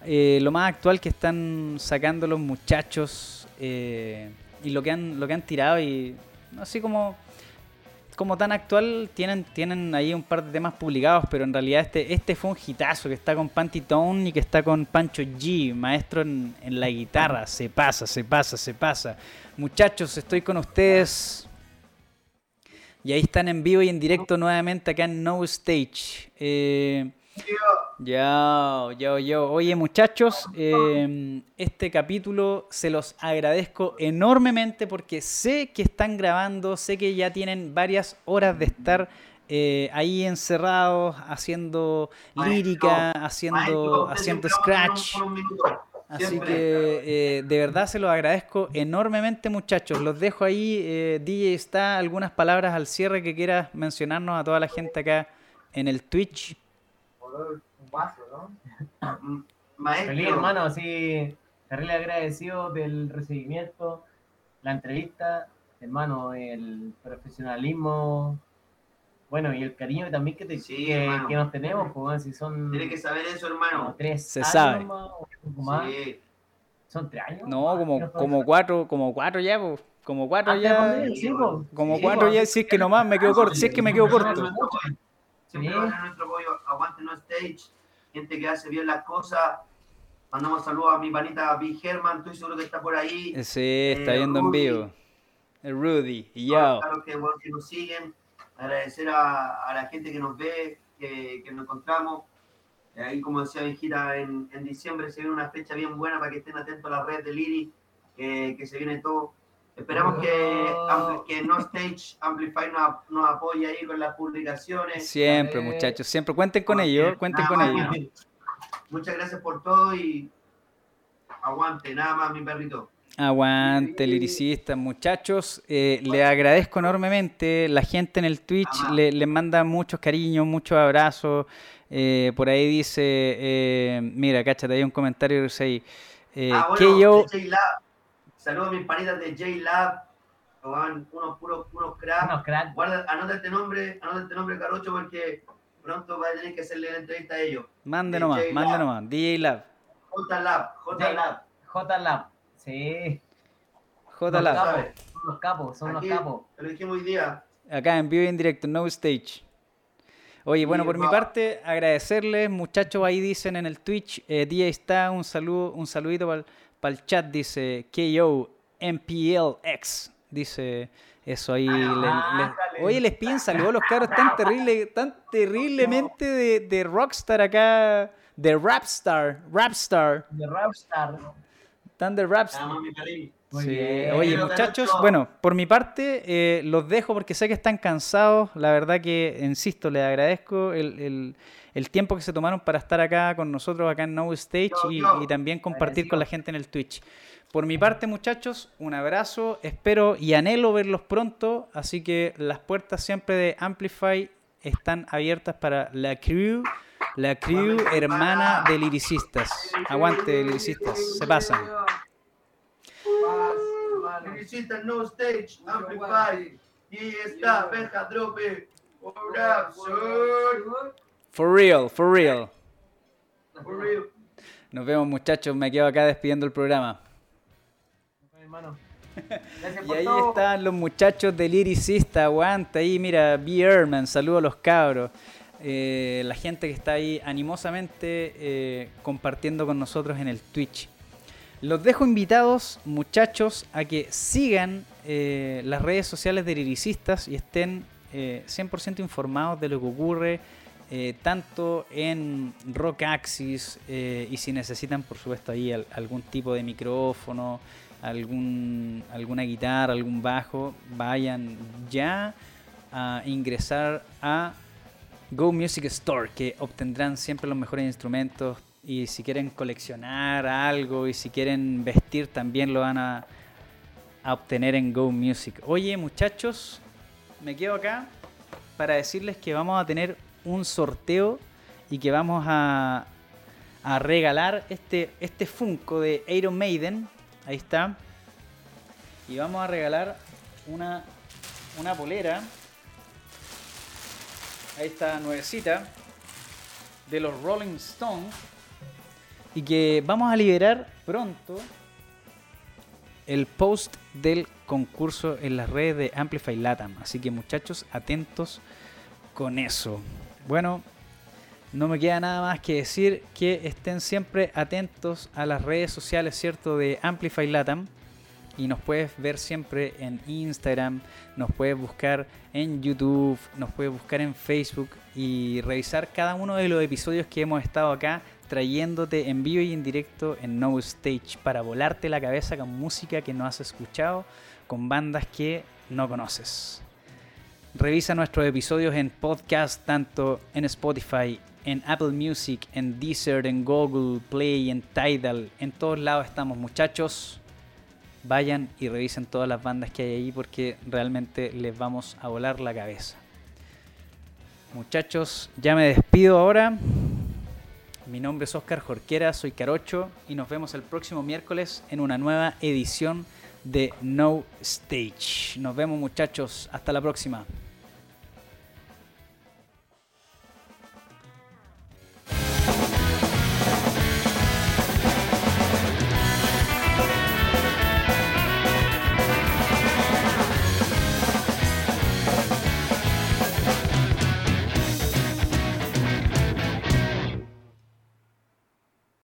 eh, lo más actual que están sacando los muchachos. eh, y lo que han, lo que han tirado. Y así como como tan actual, tienen, tienen ahí un par de temas publicados, pero en realidad este, este fue un hitazo que está con Panty Tone y que está con Pancho G, maestro en, en la guitarra. Se pasa, se pasa, se pasa. Muchachos, estoy con ustedes. Y ahí están en vivo y en directo nuevamente acá en No Stage. Eh, yo, yo, yo. Oye, muchachos, eh, este capítulo se los agradezco enormemente porque sé que están grabando, sé que ya tienen varias horas de estar eh, ahí encerrados, haciendo lírica, haciendo, haciendo scratch. Así Siempre. que eh, de verdad se los agradezco enormemente, muchachos. Los dejo ahí. Eh, DJ está algunas palabras al cierre que quieras mencionarnos a toda la gente acá en el Twitch. Un vaso, ¿no? Maestro. Feliz, hermano, así, terrible agradecido del recibimiento, la entrevista, hermano, el profesionalismo, bueno, y el cariño también que, te, Sí, que, nos tenemos, pues, bueno, si son Tiene que saber eso, hermano. tres Se años sabe. más, o un poco más. Sí. son tres años. No, más, que como, como cuatro, como cuatro ya, po. como cuatro de ya. sí, po. Como Sí, cuatro po. ya, si es que nomás me quedo corto, si es que me quedo corto. Siempre Sí. va a tener nuestro apoyo. Aguante no stage. Gente que hace bien las cosas. Mandamos saludos a mi panita Big Herman. Estoy seguro que está por ahí. Sí, está Eh, viendo en vivo. El Rudy. Y yo. que, bueno, que nos siguen. Agradecer a, a la gente que nos ve, que, que nos encontramos. Ahí, como decía Benjita, en, en diciembre se viene una fecha bien buena para que estén atentos a la red de Liri, que, que se viene todo. Esperamos que, ampli- que No Stage Amplify nos, nos apoye ahí con las publicaciones. Siempre, Eh, muchachos. Siempre cuenten con ellos. Cuenten Nada con más, ellos. Muchas gracias por todo y aguante, nada más, mi perrito. Aguante, liricistas, muchachos. Eh, le agradezco enormemente. La gente en el Twitch le, le manda muchos cariños, muchos abrazos. Eh, por ahí dice, eh, mira, cáchate, hay un comentario que dice ahí. eh, ah, que yo. Saludos a mis panitas de J-Lab. Unos puros, puros cracks. Unos cracks. Guarda, anota este nombre, anota este nombre, Carocho, porque pronto va a tener que hacerle la entrevista a ellos. mande de nomás, mande nomás. DJ Lab, J-Lab, J-Lab. J-Lab. Sí. J Los Lab, Lab. capos, Son los capos, son Aquí, los capos. Te lo dijimos hoy día. acá en vivo y en directo, no stage. Oye, bueno, por mi parte, agradecerles, muchachos, ahí dicen en el Twitch, eh, DJ está, un saludo, un saludito para el chat, dice KO MPLX, dice eso ahí. le- le- ándale. oye, les piden saludos, los cabros tan terrible, tan terriblemente de, de rockstar acá, de rapstar, rapstar, De Rapstar. Mi perrito. Muy Sí. Oye, muchachos, bueno, por mi parte eh, los dejo porque sé que están cansados. La verdad que, insisto, les agradezco el, el- el tiempo que se tomaron para estar acá con nosotros, acá en No Stage, Yo, y, yo. y también compartir con la gente en el Twitch. Por mi parte, muchachos, un abrazo. Espero y anhelo verlos pronto. Así que las puertas siempre de Amplify están abiertas para la crew, la crew hermana de liricistas. Aguante, liricistas, se pasan. Visita no stage, amplify. Y está, Benja Drope. For real, for real. For real. Nos vemos muchachos, me quedo acá despidiendo el programa. hermano. Gracias Y por ahí todo. están los muchachos del Lyricista, aguanta ahí, mira, B. Ehrman, saludo a los cabros. Eh, la gente que está ahí animosamente eh, compartiendo con nosotros en el Twitch. Los dejo invitados, muchachos, a que sigan eh, las redes sociales de Liricistas y estén eh, 100% informados de lo que ocurre, tanto en Rock Axis y si necesitan, por supuesto, ahí al- algún tipo de micrófono, algún, alguna guitarra, algún bajo, vayan ya a ingresar a Go Music Store, que obtendrán siempre los mejores instrumentos y si quieren coleccionar algo y si quieren vestir también lo van a, obtener en Go Music. Oye muchachos, me quedo acá para decirles que vamos a tener un sorteo y que vamos a, a regalar este, este Funko de Iron Maiden. Ahí está. Y vamos a regalar una, una polera. Ahí está nuevecita. De los Rolling Stones. Y que vamos a liberar pronto el post del concurso en las redes de Amplify Latam. Así que muchachos, atentos con eso. Bueno, no me queda nada más que decir que estén siempre atentos a las redes sociales, ¿cierto? De Amplify Latam. Y nos puedes ver siempre en Instagram, nos puedes buscar en YouTube, nos puedes buscar en Facebook y revisar cada uno de los episodios que hemos estado acá trayéndote en vivo y en directo en No Stage para volarte la cabeza con música que no has escuchado, con bandas que no conoces. Revisa nuestros episodios en podcast, tanto en Spotify, en Apple Music, en Deezer, en Google Play, en Tidal. En todos lados estamos, muchachos. Vayan y revisen todas las bandas que hay ahí porque realmente les vamos a volar la cabeza. Muchachos, ya me despido ahora. Mi nombre es Oscar Jorquera, soy Carocho y nos vemos el próximo miércoles en una nueva edición de No Stage. Nos vemos muchachos, hasta la próxima.